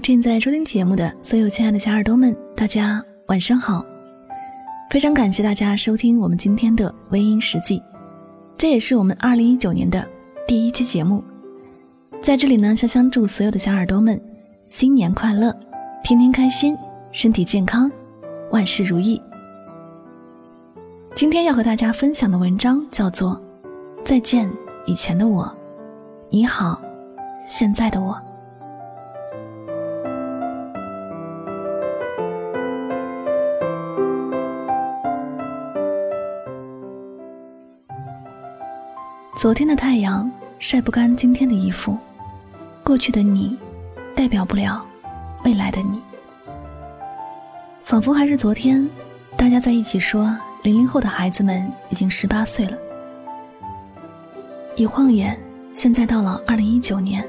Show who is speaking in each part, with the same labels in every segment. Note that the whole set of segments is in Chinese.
Speaker 1: 正在收听节目的所有亲爱的小耳朵们，大家晚上好！非常感谢大家收听我们今天的微音实际，这也是我们二零一九年的第一期节目。在这里呢，香香祝所有的小耳朵们新年快乐，天天开心，身体健康，万事如意。今天要和大家分享的文章叫做《再见以前的我，你好现在的我》。昨天的太阳晒不干今天的衣服，过去的你代表不了未来的你。仿佛还是昨天，大家在一起说零零后的孩子们已经十八岁了。一晃眼，现在到了二零一九年。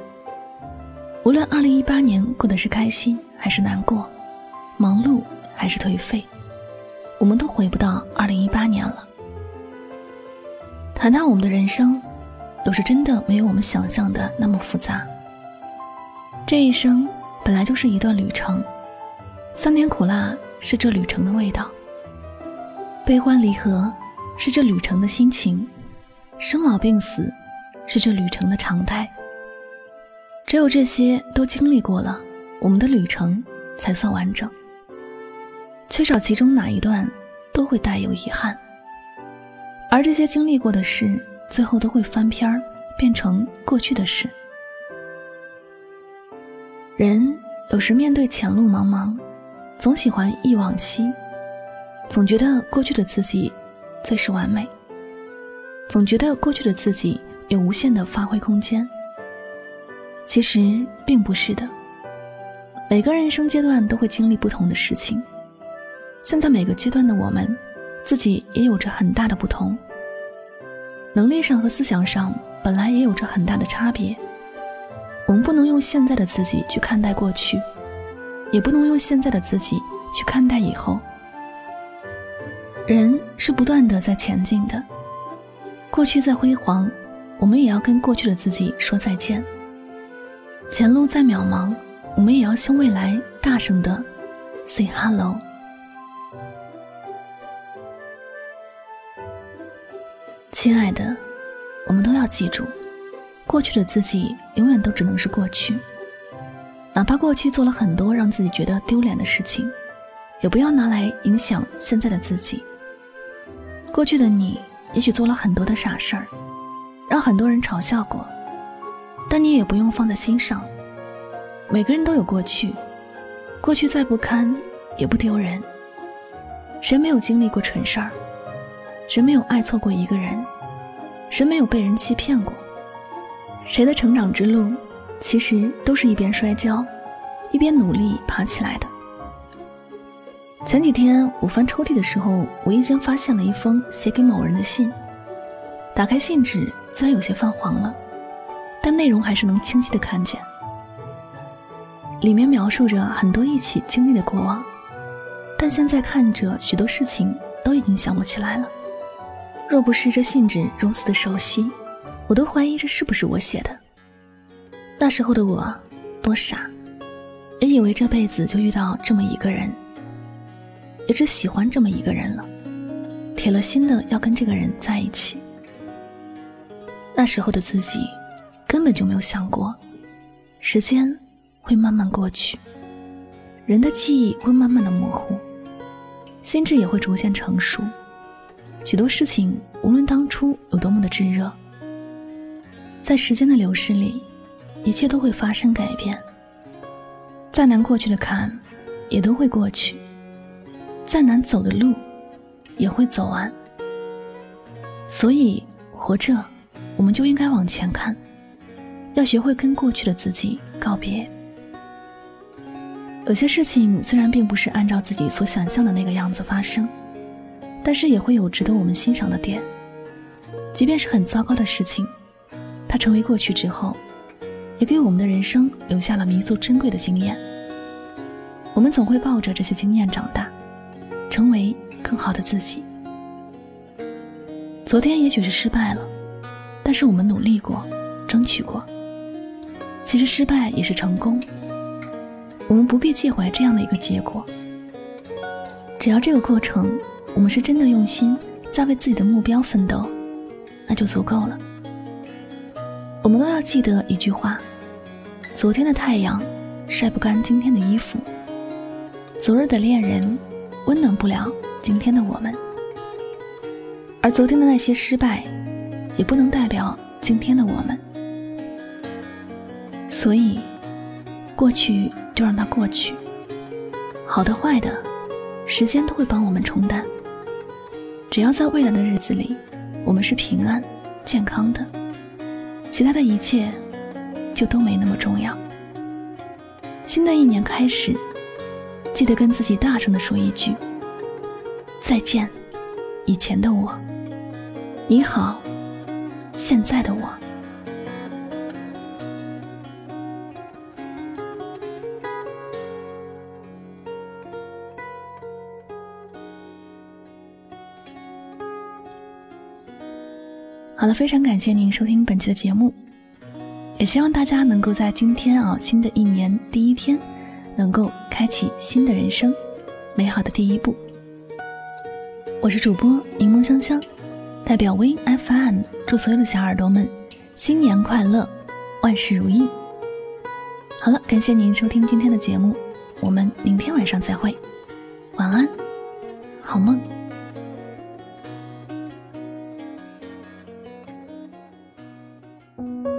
Speaker 1: 无论二零一八年过得是开心还是难过，忙碌还是颓废，我们都回不到二零一八年了。谈谈我们的人生，有时真的没有我们想象的那么复杂。这一生本来就是一段旅程，酸甜苦辣是这旅程的味道，悲欢离合是这旅程的心情，生老病死是这旅程的常态。只有这些都经历过了，我们的旅程才算完整。缺少其中哪一段，都会带有遗憾。而这些经历过的事，最后都会翻篇儿，变成过去的事。人有时面对前路茫茫，总喜欢忆往昔，总觉得过去的自己最是完美，总觉得过去的自己有无限的发挥空间。其实并不是的，每个人生阶段都会经历不同的事情，现在每个阶段的我们。自己也有着很大的不同，能力上和思想上本来也有着很大的差别。我们不能用现在的自己去看待过去，也不能用现在的自己去看待以后。人是不断的在前进的，过去再辉煌，我们也要跟过去的自己说再见。前路再渺茫，我们也要向未来大声的 say hello。亲爱的，我们都要记住，过去的自己永远都只能是过去。哪怕过去做了很多让自己觉得丢脸的事情，也不要拿来影响现在的自己。过去的你也许做了很多的傻事儿，让很多人嘲笑过，但你也不用放在心上。每个人都有过去，过去再不堪也不丢人。谁没有经历过蠢事儿？谁没有爱错过一个人？谁没有被人欺骗过？谁的成长之路，其实都是一边摔跤，一边努力爬起来的。前几天我翻抽屉的时候，无意间发现了一封写给某人的信。打开信纸，虽然有些泛黄了，但内容还是能清晰的看见。里面描述着很多一起经历的过往，但现在看着许多事情都已经想不起来了。若不是这信纸如此的熟悉，我都怀疑这是不是我写的。那时候的我多傻，也以为这辈子就遇到这么一个人，也只喜欢这么一个人了，铁了心的要跟这个人在一起。那时候的自己根本就没有想过，时间会慢慢过去，人的记忆会慢慢的模糊，心智也会逐渐成熟。许多事情，无论当初有多么的炙热，在时间的流逝里，一切都会发生改变。再难过去的坎，也都会过去；再难走的路，也会走完。所以，活着，我们就应该往前看，要学会跟过去的自己告别。有些事情虽然并不是按照自己所想象的那个样子发生。但是也会有值得我们欣赏的点，即便是很糟糕的事情，它成为过去之后，也给我们的人生留下了弥足珍贵的经验。我们总会抱着这些经验长大，成为更好的自己。昨天也许是失败了，但是我们努力过，争取过。其实失败也是成功。我们不必介怀这样的一个结果。只要这个过程，我们是真的用心在为自己的目标奋斗，那就足够了。我们都要记得一句话：昨天的太阳晒不干今天的衣服，昨日的恋人温暖不了今天的我们，而昨天的那些失败，也不能代表今天的我们。所以，过去就让它过去，好的坏的。时间都会帮我们冲淡。只要在未来的日子里，我们是平安、健康的，其他的一切就都没那么重要。新的一年开始，记得跟自己大声的说一句：“再见，以前的我；你好，现在的我。”好了，非常感谢您收听本期的节目，也希望大家能够在今天啊新的一年第一天，能够开启新的人生，美好的第一步。我是主播柠檬香香，代表 Win FM 祝所有的小耳朵们新年快乐，万事如意。好了，感谢您收听今天的节目，我们明天晚上再会，晚安，好梦。
Speaker 2: 些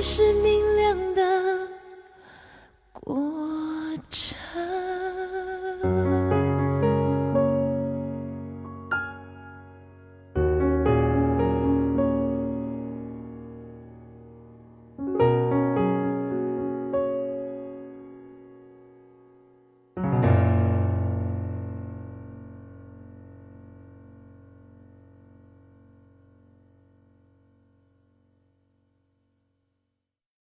Speaker 2: 是命